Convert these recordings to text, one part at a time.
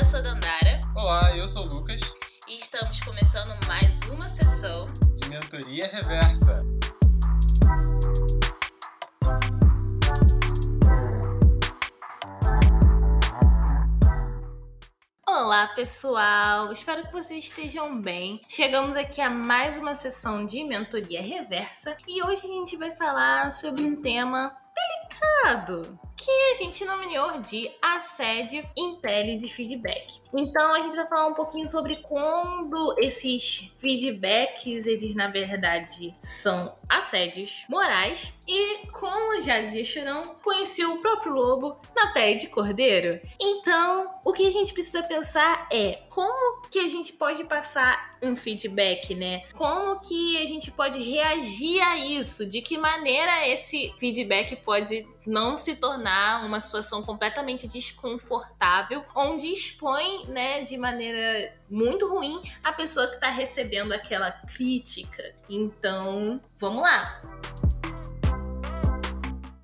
eu sou a Dandara. Olá, eu sou o Lucas. E estamos começando mais uma sessão de Mentoria Reversa. Olá, pessoal! Espero que vocês estejam bem. Chegamos aqui a mais uma sessão de mentoria reversa e hoje a gente vai falar sobre um tema delicado que a gente nomeou de assédio em pele de feedback. Então a gente vai falar um pouquinho sobre quando esses feedbacks, eles na verdade são assédios morais e como já dizia Chorão, conheci o próprio lobo na pele de cordeiro. Então, o que a gente precisa pensar é como que a gente pode passar um feedback, né? Como que a gente pode reagir a isso? De que maneira esse feedback pode não se tornar uma situação completamente desconfortável, onde expõe, né, de maneira muito ruim a pessoa que está recebendo aquela crítica. Então, vamos lá.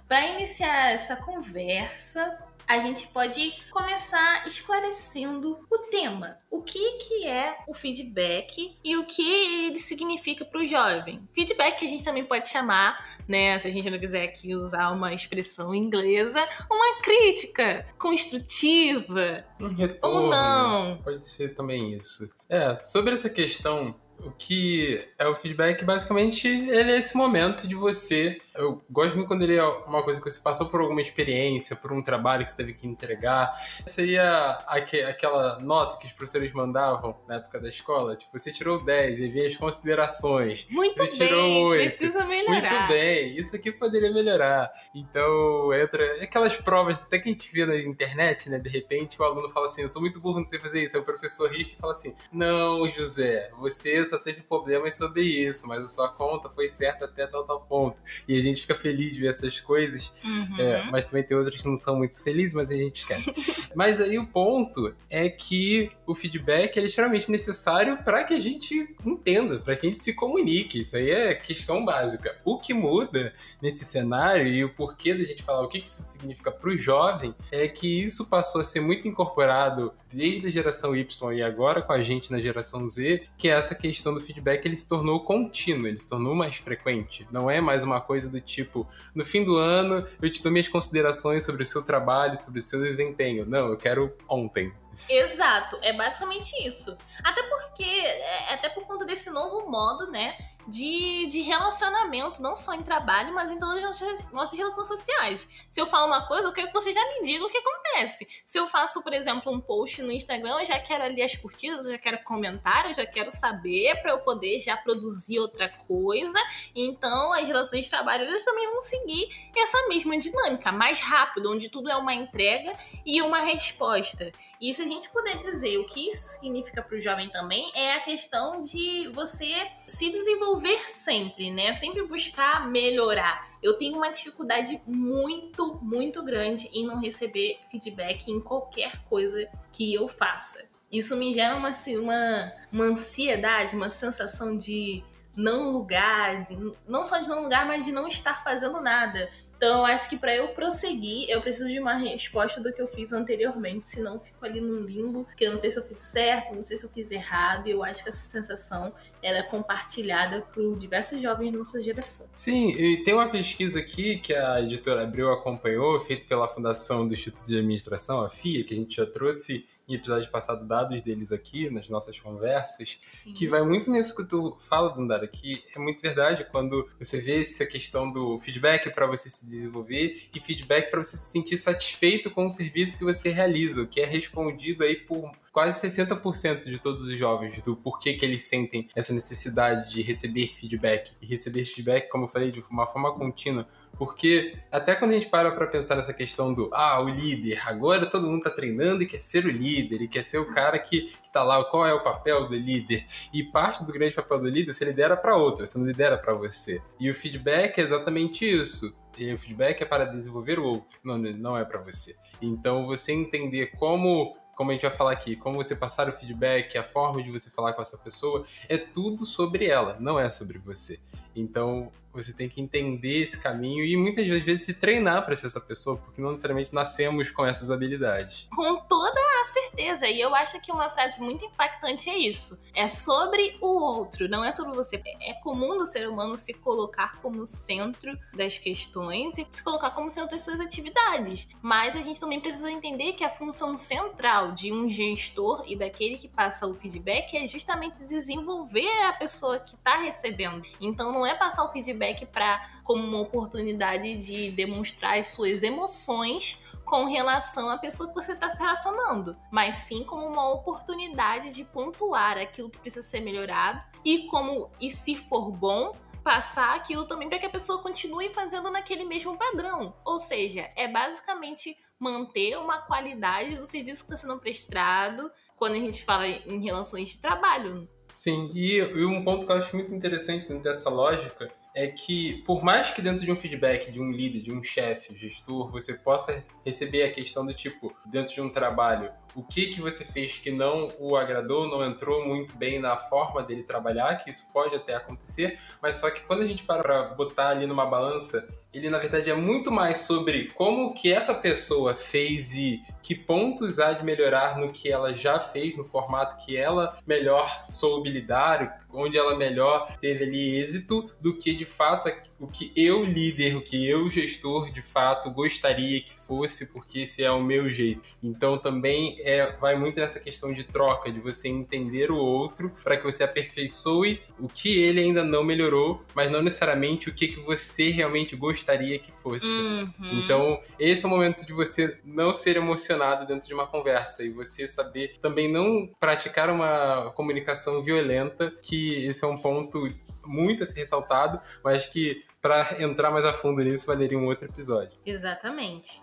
Para iniciar essa conversa, a gente pode começar esclarecendo o tema. O que, que é o feedback e o que ele significa para o jovem. Feedback que a gente também pode chamar, né, se a gente não quiser aqui usar uma expressão inglesa, uma crítica construtiva. Um retorno. Ou não. Pode ser também isso. É, sobre essa questão o que é o feedback, basicamente, ele é esse momento de você. Eu gosto muito quando ele é uma coisa que você passou por alguma experiência, por um trabalho que você teve que entregar. Seria aquela nota que os professores mandavam na época da escola. Tipo, você tirou 10 e vinha as considerações. Muito você bem, tirou 8. precisa melhorar. Muito bem, isso aqui poderia melhorar. Então, entra aquelas provas até que a gente vê na internet, né? De repente, o aluno fala assim: Eu sou muito burro, não sei fazer isso. Aí o professor risca e fala assim: Não, José, você só teve problemas sobre isso, mas a sua conta foi certa até tal, tal ponto. E a gente fica feliz de ver essas coisas, Uhum. é, mas também tem outras que não são muito felizes, mas a gente esquece. mas aí o ponto é que o feedback é extremamente necessário para que a gente entenda, para que a gente se comunique. Isso aí é questão básica. O que muda nesse cenário e o porquê da gente falar o que isso significa para o jovem é que isso passou a ser muito incorporado desde a geração Y e agora com a gente na geração Z, que é essa questão do feedback ele se tornou contínuo, ele se tornou mais frequente. Não é mais uma coisa do tipo, no fim do ano eu te dou minhas considerações sobre o seu trabalho, sobre o seu desempenho. Não, eu quero ontem. Exato, é basicamente isso. Até porque, é, até por conta desse novo modo, né, de, de relacionamento, não só em trabalho, mas em todas as nossas, nossas relações sociais. Se eu falo uma coisa, eu quero que você já me diga o que acontece. Se eu faço, por exemplo, um post no Instagram, eu já quero ali as curtidas, eu já quero comentários, eu já quero saber para eu poder já produzir outra coisa. Então, as relações de trabalho, elas também vão seguir essa mesma dinâmica, mais rápido, onde tudo é uma entrega e uma resposta. Se a gente puder dizer o que isso significa para o jovem também, é a questão de você se desenvolver sempre, né? Sempre buscar melhorar. Eu tenho uma dificuldade muito, muito grande em não receber feedback em qualquer coisa que eu faça. Isso me gera uma, uma, uma ansiedade, uma sensação de não lugar, não só de não lugar, mas de não estar fazendo nada. Então, acho que para eu prosseguir, eu preciso de uma resposta do que eu fiz anteriormente, senão fico ali num limbo, que eu não sei se eu fiz certo, não sei se eu fiz errado, e eu acho que essa sensação ela é compartilhada por diversos jovens da nossa geração. Sim, e tem uma pesquisa aqui que a editora Abril acompanhou, feita pela Fundação do Instituto de Administração, a FIA, que a gente já trouxe em episódio passado dados deles aqui nas nossas conversas, Sim. que vai muito nisso que tu fala, Dandara, que é muito verdade quando você vê essa questão do feedback para você se desenvolver e feedback para você se sentir satisfeito com o serviço que você realiza, o que é respondido aí por quase 60% de todos os jovens do porquê que eles sentem essa necessidade de receber feedback. E receber feedback, como eu falei, de uma forma contínua. Porque até quando a gente para pra pensar nessa questão do ah, o líder, agora todo mundo tá treinando e quer ser o líder, e quer ser o cara que, que tá lá, qual é o papel do líder? E parte do grande papel do líder você lidera para outro, você não lidera para você. E o feedback é exatamente isso. E o feedback é para desenvolver o outro, não, não é para você. Então você entender como como a gente vai falar aqui, como você passar o feedback, a forma de você falar com essa pessoa, é tudo sobre ela, não é sobre você. Então você tem que entender esse caminho e muitas vezes se treinar para ser essa pessoa, porque não necessariamente nascemos com essas habilidades. Com toda certeza. E eu acho que uma frase muito impactante é isso. É sobre o outro, não é sobre você. É comum do ser humano se colocar como centro das questões e se colocar como centro das suas atividades. Mas a gente também precisa entender que a função central de um gestor e daquele que passa o feedback é justamente desenvolver a pessoa que está recebendo. Então não é passar o feedback para como uma oportunidade de demonstrar as suas emoções com relação à pessoa que você está se relacionando, mas sim como uma oportunidade de pontuar aquilo que precisa ser melhorado e como e se for bom passar aquilo também para que a pessoa continue fazendo naquele mesmo padrão. Ou seja, é basicamente manter uma qualidade do serviço que está sendo prestado quando a gente fala em relações de trabalho. Sim, e, e um ponto que eu acho muito interessante dentro dessa lógica é que, por mais que dentro de um feedback de um líder, de um chefe, gestor, você possa receber a questão do tipo, dentro de um trabalho, o que que você fez que não o agradou, não entrou muito bem na forma dele trabalhar, que isso pode até acontecer, mas só que quando a gente para para botar ali numa balança, ele na verdade é muito mais sobre como que essa pessoa fez e que pontos há de melhorar no que ela já fez, no formato que ela melhor soube lidar, onde ela melhor teve ali êxito, do que de fato o que eu líder, o que eu gestor de fato gostaria que fosse, porque esse é o meu jeito. Então também é, vai muito nessa questão de troca, de você entender o outro para que você aperfeiçoe o que ele ainda não melhorou, mas não necessariamente o que, que você realmente gostaria que fosse. Uhum. Então, esse é o momento de você não ser emocionado dentro de uma conversa e você saber também não praticar uma comunicação violenta, que esse é um ponto muito a ser ressaltado, mas que para entrar mais a fundo nisso valeria um outro episódio. Exatamente.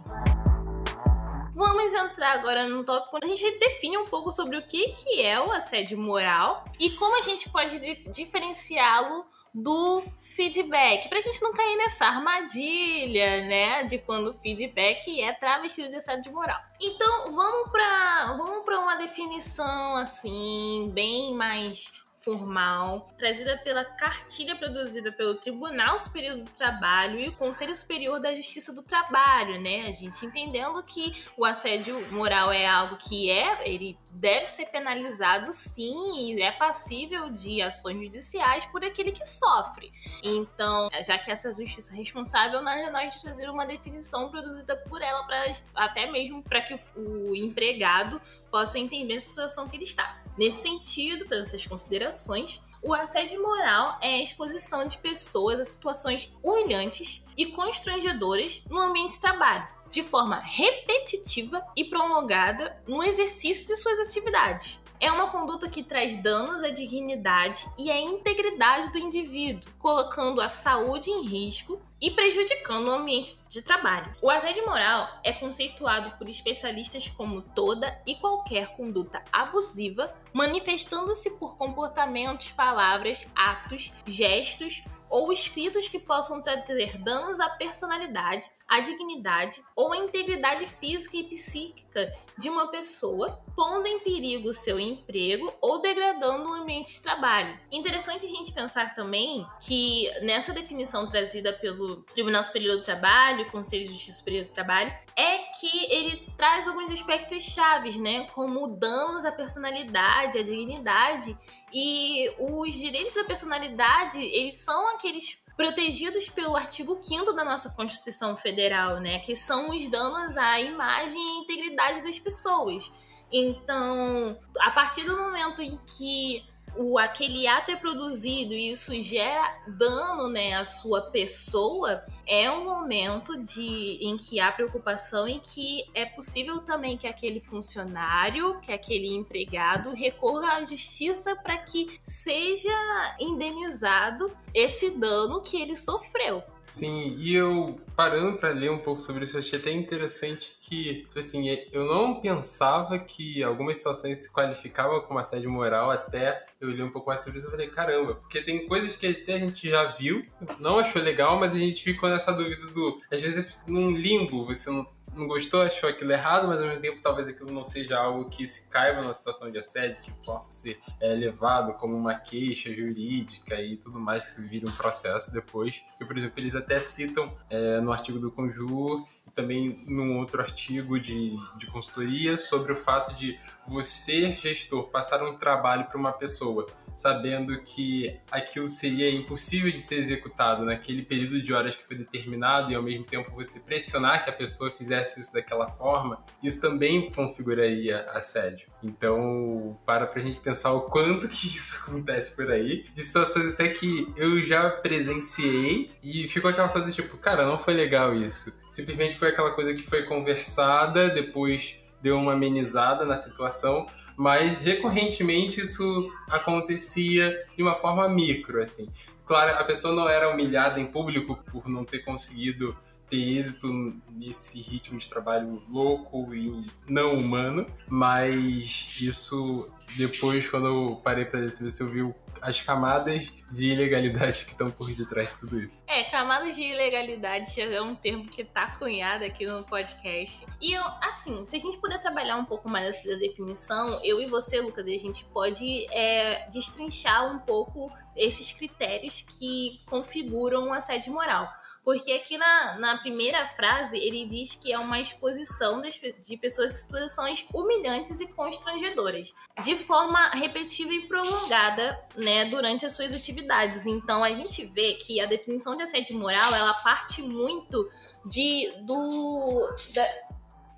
Vamos entrar agora no tópico onde a gente define um pouco sobre o que, que é o assédio moral e como a gente pode diferenciá-lo do feedback, pra gente não cair nessa armadilha, né, de quando o feedback é travestido de assédio moral. Então, vamos para vamos para uma definição assim, bem mais formal, trazida pela cartilha produzida pelo Tribunal Superior do Trabalho e o Conselho Superior da Justiça do Trabalho, né? A gente entendendo que o assédio moral é algo que é, ele deve ser penalizado sim e é passível de ações judiciais por aquele que sofre. Então, já que essa justiça é responsável, nós, nós trazer uma definição produzida por ela para até mesmo para que o, empregado possa entender a situação que ele está. Nesse sentido, para essas considerações, o assédio moral é a exposição de pessoas a situações humilhantes e constrangedoras no ambiente de trabalho, de forma repetitiva e prolongada no exercício de suas atividades. É uma conduta que traz danos à dignidade e à integridade do indivíduo, colocando a saúde em risco e prejudicando o ambiente de trabalho. O assédio moral é conceituado por especialistas como toda e qualquer conduta abusiva, manifestando-se por comportamentos, palavras, atos, gestos ou escritos que possam trazer danos à personalidade, à dignidade ou à integridade física e psíquica de uma pessoa, pondo em perigo seu emprego ou degradando o ambiente de trabalho. Interessante a gente pensar também que nessa definição trazida pelo Tribunal Superior do Trabalho, Conselho de Justiça Superior do Trabalho, é que ele traz alguns aspectos chaves, né, como danos à personalidade, à dignidade e os direitos da personalidade, eles são aqueles protegidos pelo artigo 5 da nossa Constituição Federal, né, que são os danos à imagem e integridade das pessoas. Então, a partir do momento em que o, aquele ato é produzido e isso gera dano né, à sua pessoa, é um momento de, em que há preocupação em que é possível também que aquele funcionário, que aquele empregado recorra à justiça para que seja indenizado esse dano que ele sofreu. Sim, e eu parando para ler um pouco sobre isso, eu achei até interessante que, tipo assim, eu não pensava que algumas situações se qualificavam como assédio moral até eu li um pouco mais sobre isso e falei, caramba, porque tem coisas que até a gente já viu, não achou legal, mas a gente ficou nessa dúvida do. Às vezes fica num limbo, você não não gostou, achou aquilo errado, mas ao mesmo tempo talvez aquilo não seja algo que se caiba numa situação de assédio, que possa ser é, levado como uma queixa jurídica e tudo mais, que se vire um processo depois. Porque, por exemplo, eles até citam é, no artigo do Conjur e também num outro artigo de, de consultoria sobre o fato de você, gestor, passar um trabalho para uma pessoa sabendo que aquilo seria impossível de ser executado naquele período de horas que foi determinado e ao mesmo tempo você pressionar que a pessoa fizesse isso daquela forma, isso também configuraria assédio. Então, para pra gente pensar o quanto que isso acontece por aí, de situações até que eu já presenciei e ficou aquela coisa tipo, cara, não foi legal isso. Simplesmente foi aquela coisa que foi conversada, depois deu uma amenizada na situação, mas recorrentemente isso acontecia de uma forma micro, assim. Claro, a pessoa não era humilhada em público por não ter conseguido ter êxito nesse ritmo de trabalho louco e não humano, mas isso depois, quando eu parei para ver se eu vi as camadas de ilegalidade que estão por detrás de tudo isso. É, camadas de ilegalidade é um termo que tá cunhado aqui no podcast. E eu, assim, se a gente puder trabalhar um pouco mais essa definição, eu e você, Lucas, a gente pode é, destrinchar um pouco esses critérios que configuram um assédio moral. Porque aqui na, na primeira frase ele diz que é uma exposição de, pessoas em situações humilhantes e constrangedoras, de forma repetitiva e prolongada, né, durante as suas atividades. Então a gente vê que a definição de assédio moral ela parte muito de do. Da...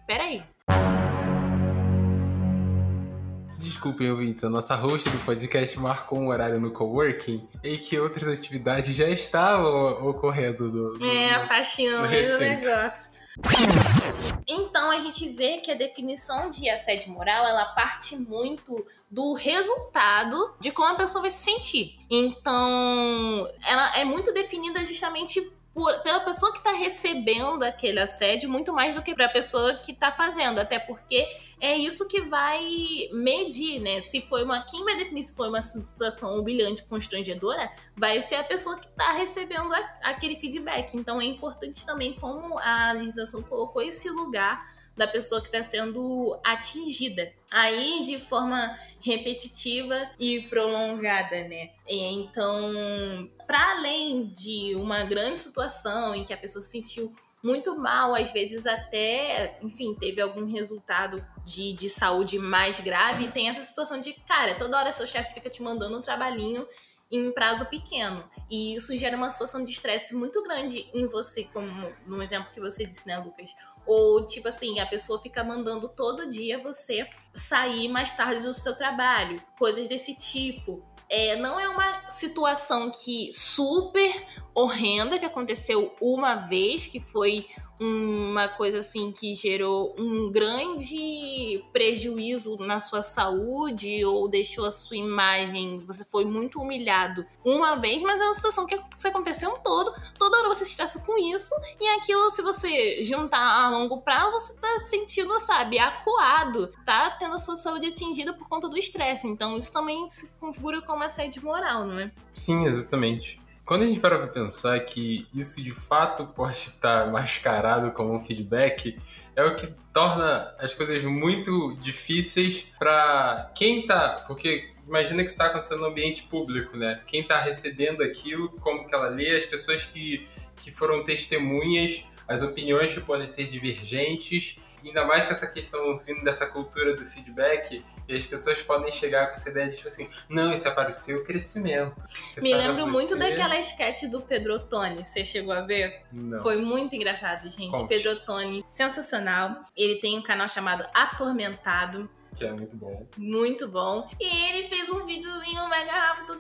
Peraí. Desculpem, ouvintes, a nossa host do podcast marcou um horário no coworking em que outras atividades já estavam ocorrendo. Do, do é, nosso, apaixonando o negócio. Então a gente vê que a definição de assédio moral ela parte muito do resultado de como a pessoa vai se sentir. Então ela é muito definida justamente por, pela pessoa que está recebendo aquele assédio muito mais do que para a pessoa que está fazendo, até porque é isso que vai medir, né? Se foi uma quem vai definir se foi uma situação humilhante, constrangedora, vai ser a pessoa que está recebendo a, aquele feedback. Então é importante também como a legislação colocou esse lugar da pessoa que está sendo atingida. Aí, de forma repetitiva e prolongada, né? Então, para além de uma grande situação em que a pessoa se sentiu muito mal, às vezes até, enfim, teve algum resultado de, de saúde mais grave, tem essa situação de, cara, toda hora seu chefe fica te mandando um trabalhinho em prazo pequeno. E isso gera uma situação de estresse muito grande em você, como no exemplo que você disse, né, Lucas? Ou, tipo assim, a pessoa fica mandando todo dia você sair mais tarde do seu trabalho, coisas desse tipo. É, não é uma situação que super horrenda que aconteceu uma vez, que foi uma coisa assim que gerou um grande prejuízo na sua saúde ou deixou a sua imagem, você foi muito humilhado uma vez, mas é uma situação que aconteceu um todo, toda hora você estressa com isso e aquilo se você juntar a longo prazo, você tá sentindo, sabe, acuado, tá tendo a sua saúde atingida por conta do estresse, então isso também se configura como assédio moral, não é? Sim, exatamente. Quando a gente para pra pensar que isso de fato pode estar mascarado como um feedback, é o que torna as coisas muito difíceis para quem tá. Porque imagina que está acontecendo no ambiente público, né? Quem está recebendo aquilo, como que ela lê, as pessoas que, que foram testemunhas as opiniões que podem ser divergentes, ainda mais com essa questão vindo dessa cultura do feedback, e as pessoas podem chegar com essa ideia de tipo assim, não, isso é para o seu crescimento. É Me lembro você... muito daquela sketch do Pedro Tony, você chegou a ver? Não. Foi muito engraçado, gente. Conte. Pedro Tony, sensacional. Ele tem um canal chamado Atormentado que é muito bom. Muito bom. E ele fez um videozinho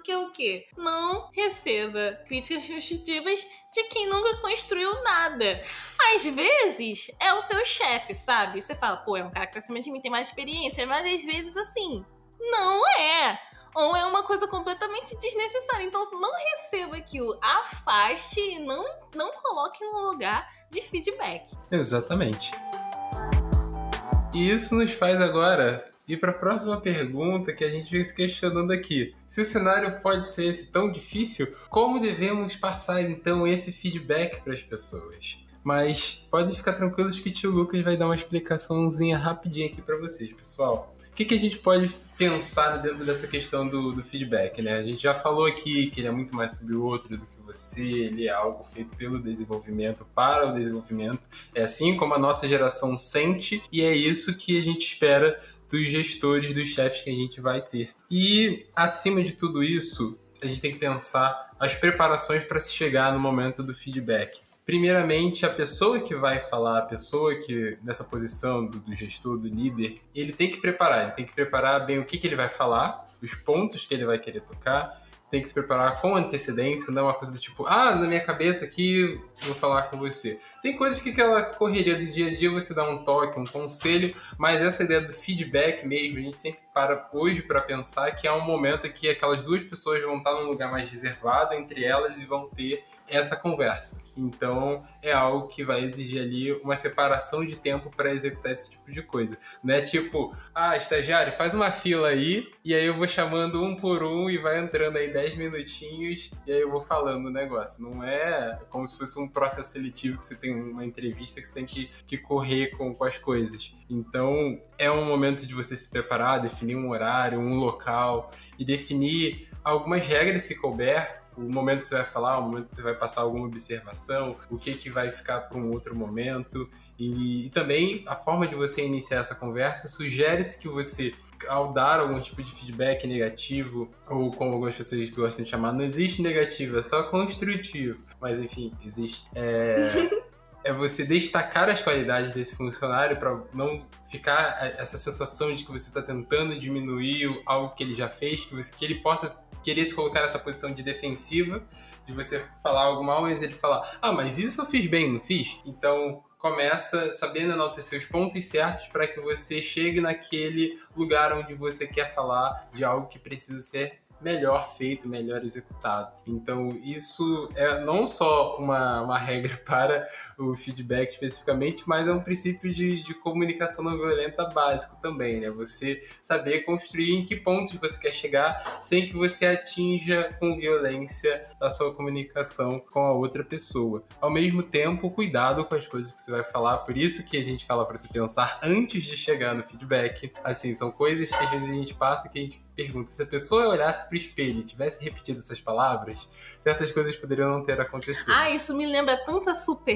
que é o quê? Não receba críticas construtivas de quem nunca construiu nada. Às vezes é o seu chefe, sabe? Você fala, pô, é um cara que tá acima de mim, tem mais experiência, mas às vezes assim, não é ou é uma coisa completamente desnecessária. Então, não receba aquilo, afaste e não, não coloque no lugar de feedback. Exatamente. E isso nos faz agora ir para a próxima pergunta que a gente vem se questionando aqui. Se o cenário pode ser esse tão difícil, como devemos passar então esse feedback para as pessoas? Mas pode ficar tranquilos que o tio Lucas vai dar uma explicaçãozinha rapidinha aqui para vocês, pessoal. O que, que a gente pode pensar dentro dessa questão do, do, feedback, né? A gente já falou aqui que ele é muito mais sobre o outro do você, ele é algo feito pelo desenvolvimento, para o desenvolvimento. É assim como a nossa geração sente e é isso que a gente espera dos gestores, dos chefes que a gente vai ter. E acima de tudo isso, a gente tem que pensar as preparações para se chegar no momento do feedback primeiramente, a pessoa que vai falar, a pessoa que, nessa posição do, do, gestor, do líder, ele tem que preparar, ele tem que preparar bem o que, que ele vai falar, os pontos que ele vai querer tocar, tem que se preparar com antecedência, não é uma coisa do tipo, ah, na minha cabeça aqui vou falar com você. Tem coisas que aquela correria do dia a dia você dá um toque, um conselho, mas essa ideia do feedback mesmo, a gente sempre para hoje para pensar que é um momento que aquelas duas pessoas vão estar num lugar mais reservado entre elas e vão ter essa conversa. Então é algo que vai exigir ali uma separação de tempo para executar esse tipo de coisa. Não é tipo, ah, estagiário, faz uma fila aí, e aí eu vou chamando um por um e vai entrando aí 10 minutinhos, e aí eu vou falando o negócio. Não é como se fosse um processo seletivo que você tem uma entrevista que você tem que, que correr com, com as coisas. Então é um momento de você se preparar, definir um horário, um local e definir algumas regras se couber o momento que você vai falar, o momento que você vai passar alguma observação, o que, que vai ficar para um outro momento. E, e, também a forma de você iniciar essa conversa sugere-se que você, ao dar algum tipo de feedback negativo, ou como algumas pessoas gostam de chamar, não existe negativo, é só construtivo. Mas enfim, existe. É, é você destacar as qualidades desse funcionário para não ficar essa sensação de que você está tentando diminuir algo que ele já fez, que, você, que ele possa querer se colocar nessa posição de defensiva, de você falar algo mal, mas ele falar, ah, mas isso eu fiz bem, não fiz? Então começa sabendo enaltecer os pontos certos para que você chegue naquele lugar onde você quer falar de algo que precisa ser melhor feito, melhor executado. Então, isso é não só uma, uma regra para o feedback especificamente, mas é um princípio de, de comunicação não violenta básico também, né? Você saber construir em que pontos você quer chegar sem que você atinja com violência a sua comunicação com a outra pessoa. Ao mesmo tempo, cuidado com as coisas que você vai falar, por isso que a gente fala para você pensar antes de chegar no feedback. Assim, são coisas que às vezes a gente passa que a gente pergunta, se a pessoa olhasse pro espelho e tivesse repetido essas palavras, certas coisas poderiam não ter acontecido. Ah, isso me lembra tanta Super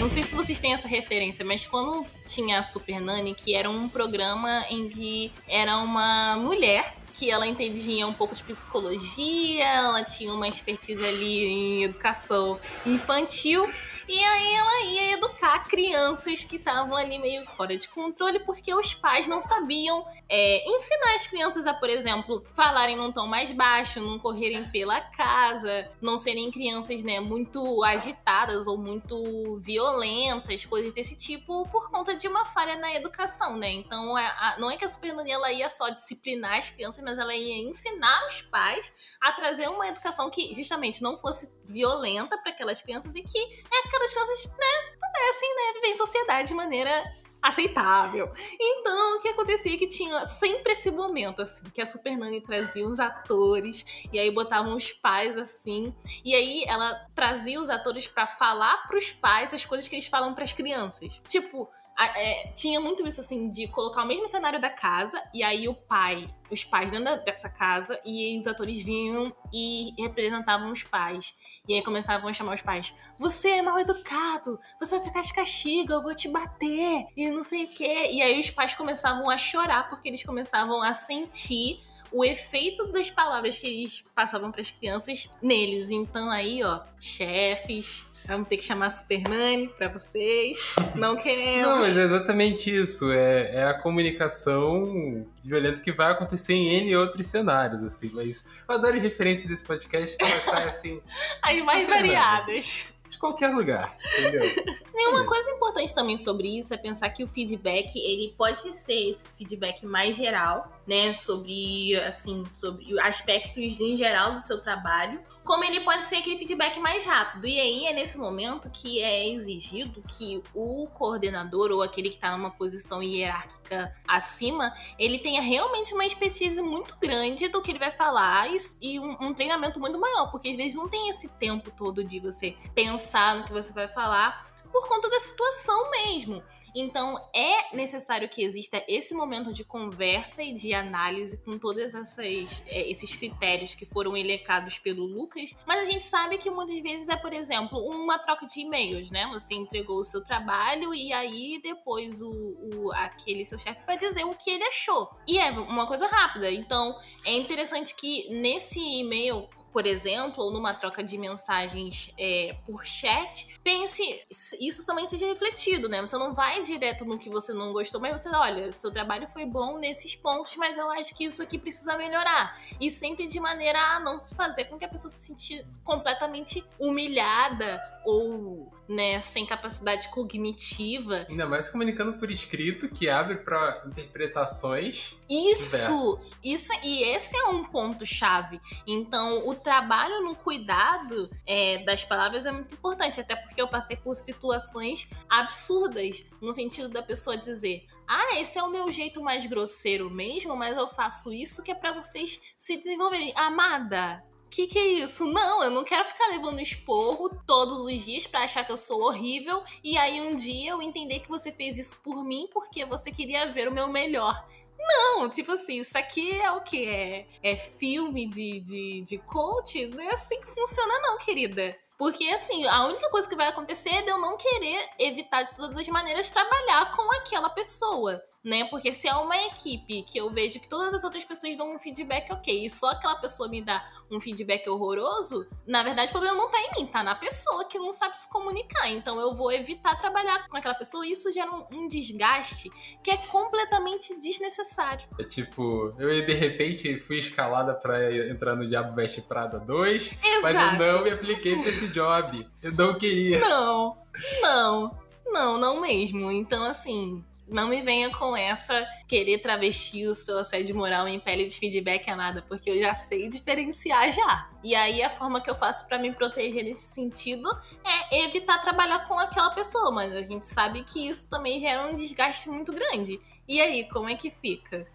Não sei se vocês têm essa referência, mas quando tinha a Super Nani, que era um programa em que era uma mulher que ela entendia um pouco de psicologia, ela tinha uma expertise ali em educação infantil e aí ela ia educar crianças que estavam ali meio fora de controle porque os pais não sabiam é, ensinar as crianças a, por exemplo, falarem num tom mais baixo, não correrem pela casa, não serem crianças, né, muito agitadas ou muito violentas, coisas desse tipo, por conta de uma falha na educação, né? Então, é, a, não é que a Super ela ia só disciplinar as crianças, mas ela ia ensinar os pais a trazer uma educação que justamente não fosse violenta para aquelas crianças e que é, aquelas crianças né, pudessem né, viver em sociedade de maneira aceitável. Então, o que acontecia é que tinha sempre esse momento, assim, que a Super Nani trazia os atores, e aí botavam os pais, assim, e aí ela trazia os atores para falar pros pais as coisas que eles falam para as crianças. Tipo, é, tinha muito isso assim de colocar o mesmo cenário da casa e aí o pai, os pais dentro dessa casa e os atores vinham e representavam os pais. E aí começavam a chamar os pais: "Você é mal educado, você vai ficar de castigo, eu vou te bater" e não sei o quê. E aí os pais começavam a chorar porque eles começavam a sentir o efeito das palavras que eles passavam para as crianças neles. Então aí, ó, chefes, Vamos ter que chamar a Super Nani pra vocês. Não queremos. Não, mas é exatamente isso. É, é a comunicação violenta que vai acontecer em N outros cenários, assim. Mas eu adoro as referências desse podcast saem assim. As mais variadas de qualquer lugar, entendeu? e uma coisa importante também sobre isso é pensar que o feedback, ele pode ser esse feedback mais geral, né, sobre assim, sobre aspectos em geral do seu trabalho, como ele pode ser aquele feedback mais rápido. E aí é nesse momento que é exigido que o coordenador ou aquele que está numa posição hierárquica acima, ele tenha realmente uma expertise muito grande do que ele vai falar e, e um, um, treinamento muito maior, porque às vezes não tem esse tempo todo de você pensar no que você vai falar por conta da situação mesmo. Então, é necessário que exista esse momento de conversa e de análise com todos é, esses critérios que foram elencados pelo Lucas, mas a gente sabe que muitas vezes é, por exemplo, uma troca de e-mails, né? Você entregou o seu trabalho e aí depois o, o aquele seu chefe vai dizer o que ele achou. E é uma coisa rápida. Então, é interessante que nesse e-mail por exemplo, ou numa troca de mensagens é, por chat, pense, isso também seja refletido, né? Você não vai direto no que você não gostou, mas você, olha, seu trabalho foi bom nesses pontos, mas eu acho que isso aqui precisa melhorar. E sempre de maneira a não se fazer com que a pessoa se sinta completamente humilhada ou né, sem capacidade cognitiva. Ainda mais comunicando por escrito, que abre para interpretações. Isso, diversas. isso e esse é um ponto chave. Então, o trabalho no cuidado é, das palavras é muito importante, até porque eu passei por situações absurdas no sentido da pessoa dizer: ah, esse é o meu jeito mais grosseiro mesmo, mas eu faço isso que é para vocês se desenvolverem. Amada, que que é isso? Não, eu não quero ficar levando esporro todos os dias para achar que eu sou horrível e aí um dia eu entender que você fez isso por mim porque você queria ver o meu melhor. Não, tipo assim, isso aqui é o que? É, é filme de, de, de coach? Não é assim que funciona, não, querida. Porque, assim, a única coisa que vai acontecer é de eu não querer evitar de todas as maneiras trabalhar com aquela pessoa né? Porque se é uma equipe que eu vejo que todas as outras pessoas dão um feedback ok, e só aquela pessoa me dá um feedback horroroso, na verdade o problema não tá em mim, tá na pessoa que não sabe se comunicar. Então eu vou evitar trabalhar com aquela pessoa e isso gera um, um desgaste que é completamente desnecessário. É tipo, eu de repente fui escalada para entrar no Diabo Veste Prada 2, Exato. mas eu não me apliquei pra esse job. Eu não queria. Não, não, não, não mesmo. Então assim não me venha com essa querer travestir o seu assédio moral em pele de feedback amada, porque eu já sei diferenciar já. E aí a forma que eu faço para me proteger nesse sentido é evitar trabalhar com aquela pessoa, mas a gente sabe que isso também gera um desgaste muito grande. E aí, como é que fica?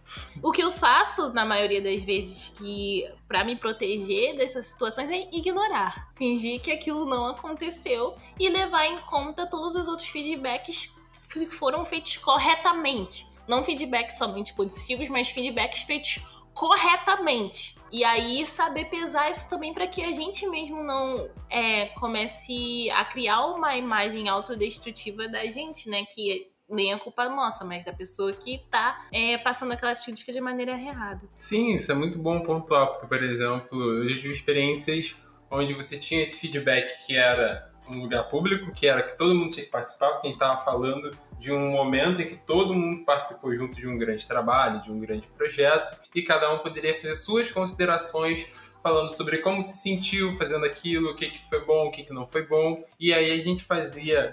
O que eu faço na maioria das vezes que para me proteger dessas situações é ignorar, fingir que aquilo não aconteceu e levar em conta todos os outros feedbacks foram feitos corretamente. Não feedbacks somente positivos, mas feedbacks feitos corretamente. E aí saber pesar isso também para que a gente mesmo não é, comece a criar uma imagem autodestrutiva da gente, né? Que nem a culpa nossa, mas da pessoa que tá é, passando aquela crítica de maneira errada. Sim, isso é muito bom pontuar, porque, por exemplo, eu tive experiências onde você tinha esse feedback que era um lugar público, que era que todo mundo tinha que participar, porque a gente estava falando de um momento em que todo mundo participou junto de um grande trabalho, de um grande projeto, e cada um poderia fazer suas considerações falando sobre como se sentiu fazendo aquilo, o que, que foi bom, o que, que não foi bom. E aí a gente fazia,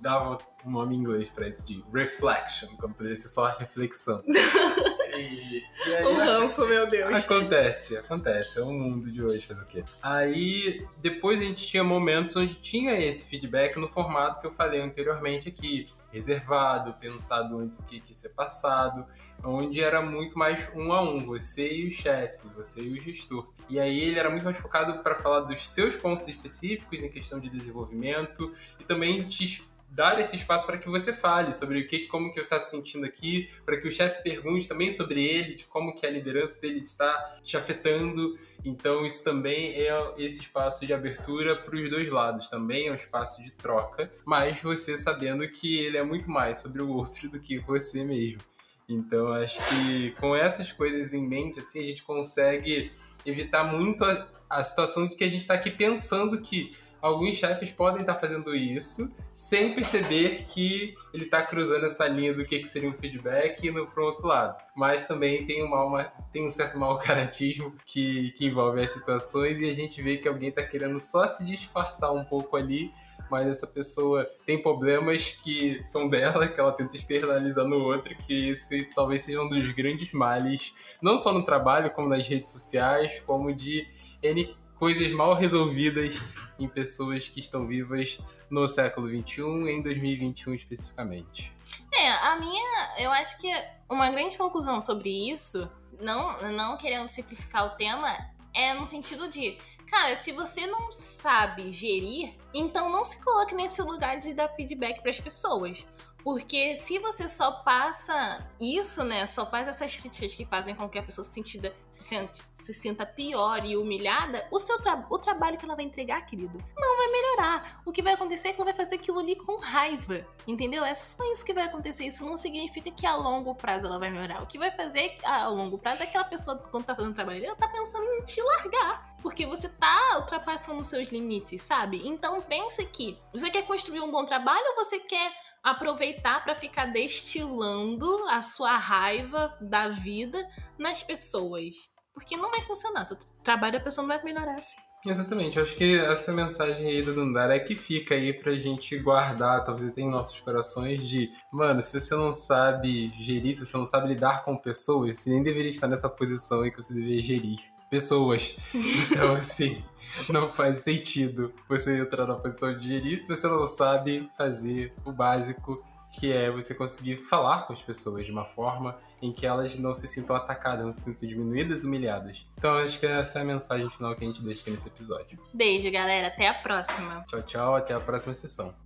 dava um nome em inglês para isso, de reflection, como poderia ser só reflexão. E, e aí, o ranço, meu Deus. Acontece, acontece. É o mundo de hoje, fazer o quê? Aí, depois a gente tinha momentos onde tinha esse feedback no formato que eu falei anteriormente aqui. Reservado, pensado antes do que ia ser passado, onde era muito mais um a um, você e o chefe, você e o gestor. E aí ele era muito mais focado para falar dos seus pontos específicos em questão de desenvolvimento e também te dar esse espaço para que você fale sobre o que, como que você está se sentindo aqui, para que o chefe pergunte também sobre ele, de como que a liderança dele está te afetando. Então isso também é esse espaço de abertura para os dois lados, também é um espaço de troca, mas você sabendo que ele é muito mais sobre o outro do que você mesmo. Então acho que com essas coisas em mente, assim, a gente consegue evitar muito a, a situação de que a gente está aqui pensando que alguns chefes podem estar fazendo isso sem perceber que ele está cruzando essa linha do que, que seria um feedback e indo para outro lado. Mas também tem um, mal, tem um certo mau caratismo que, que envolve as situações e a gente vê que alguém está querendo só se disfarçar um pouco ali mas essa pessoa tem problemas que são dela, que ela tenta externalizar no outro, que esse talvez seja um dos grandes males, não só no trabalho, como nas redes sociais, como de N coisas mal resolvidas em pessoas que estão vivas no século XXI, em 2021 especificamente. É, a minha, eu acho que uma grande conclusão sobre isso, não, não querendo simplificar o tema, é no sentido de, cara, se você não sabe gerir, então não se coloque nesse lugar de dar feedback para as pessoas. Porque se você só passa isso, né? Só faz essas críticas que fazem com que a pessoa se, sentida, se, sente, se sinta pior e humilhada, o, seu tra o trabalho que ela vai entregar, querido, não vai melhorar. O que vai acontecer é que ela vai fazer aquilo ali com raiva. Entendeu? É só isso que vai acontecer. Isso não significa que a longo prazo ela vai melhorar. O que vai fazer a longo prazo é que aquela pessoa, quando tá fazendo o trabalho ela tá pensando em te largar porque você tá ultrapassando os seus limites, sabe? Então pense que você quer construir um bom trabalho ou você quer aproveitar para ficar destilando a sua raiva da vida nas pessoas. Porque não vai funcionar. Seu trabalho a pessoa não vai melhorar assim. Exatamente, acho que essa mensagem aí do Dandara é que fica aí pra gente guardar, talvez até em nossos corações, de mano, se você não sabe gerir, se você não sabe lidar com pessoas, você nem deveria estar nessa posição aí que você deveria gerir pessoas. Então, assim, não faz sentido você entrar na posição de gerir se você não sabe fazer o básico, que é você conseguir falar com as pessoas de uma forma em que elas não se sintam atacadas, não se sintam diminuídas, humilhadas. Então, acho que essa é a mensagem final que a gente deixa aqui nesse episódio. Beijo, galera. Até a próxima. Tchau, tchau. Até a próxima sessão.